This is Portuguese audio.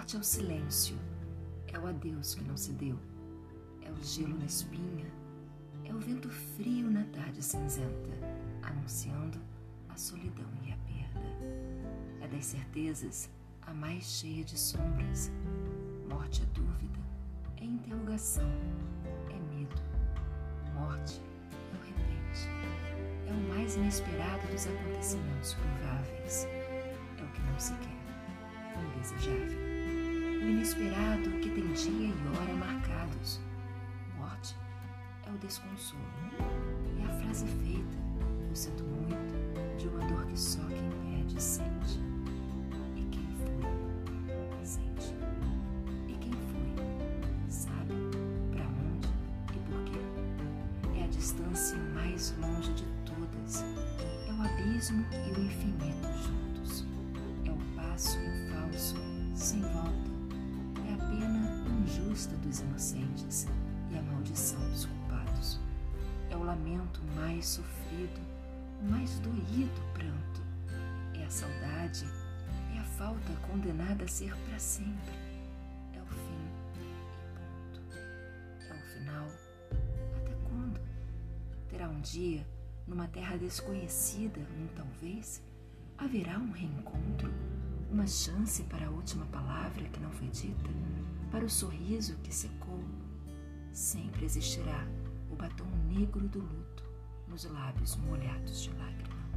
morte é o silêncio, é o adeus que não se deu, é o gelo na espinha, é o vento frio na tarde cinzenta, anunciando a solidão e a perda. É das certezas a mais cheia de sombras. Morte é dúvida, é interrogação, é medo. Morte é o repente, é o mais inesperado dos acontecimentos prováveis. É o que não se quer, indesejável. O inesperado que tem dia e hora marcados. Morte é o desconsolo. É a frase feita, eu sinto muito, de uma dor que só quem perde sente. E quem foi, sente. E quem foi, sabe para onde e por quê. É a distância mais longe de todas. É o abismo e o infinito juntos. É o passo e injusta dos inocentes e a maldição dos culpados. É o lamento mais sofrido, o mais doído pranto. É a saudade, é a falta condenada a ser para sempre. É o fim e ponto. É o final. Até quando? Terá um dia, numa terra desconhecida, um talvez, haverá um reencontro, uma chance para a última palavra que não foi dita, para o sorriso que secou. Sempre existirá o batom negro do luto nos lábios molhados de lágrimas.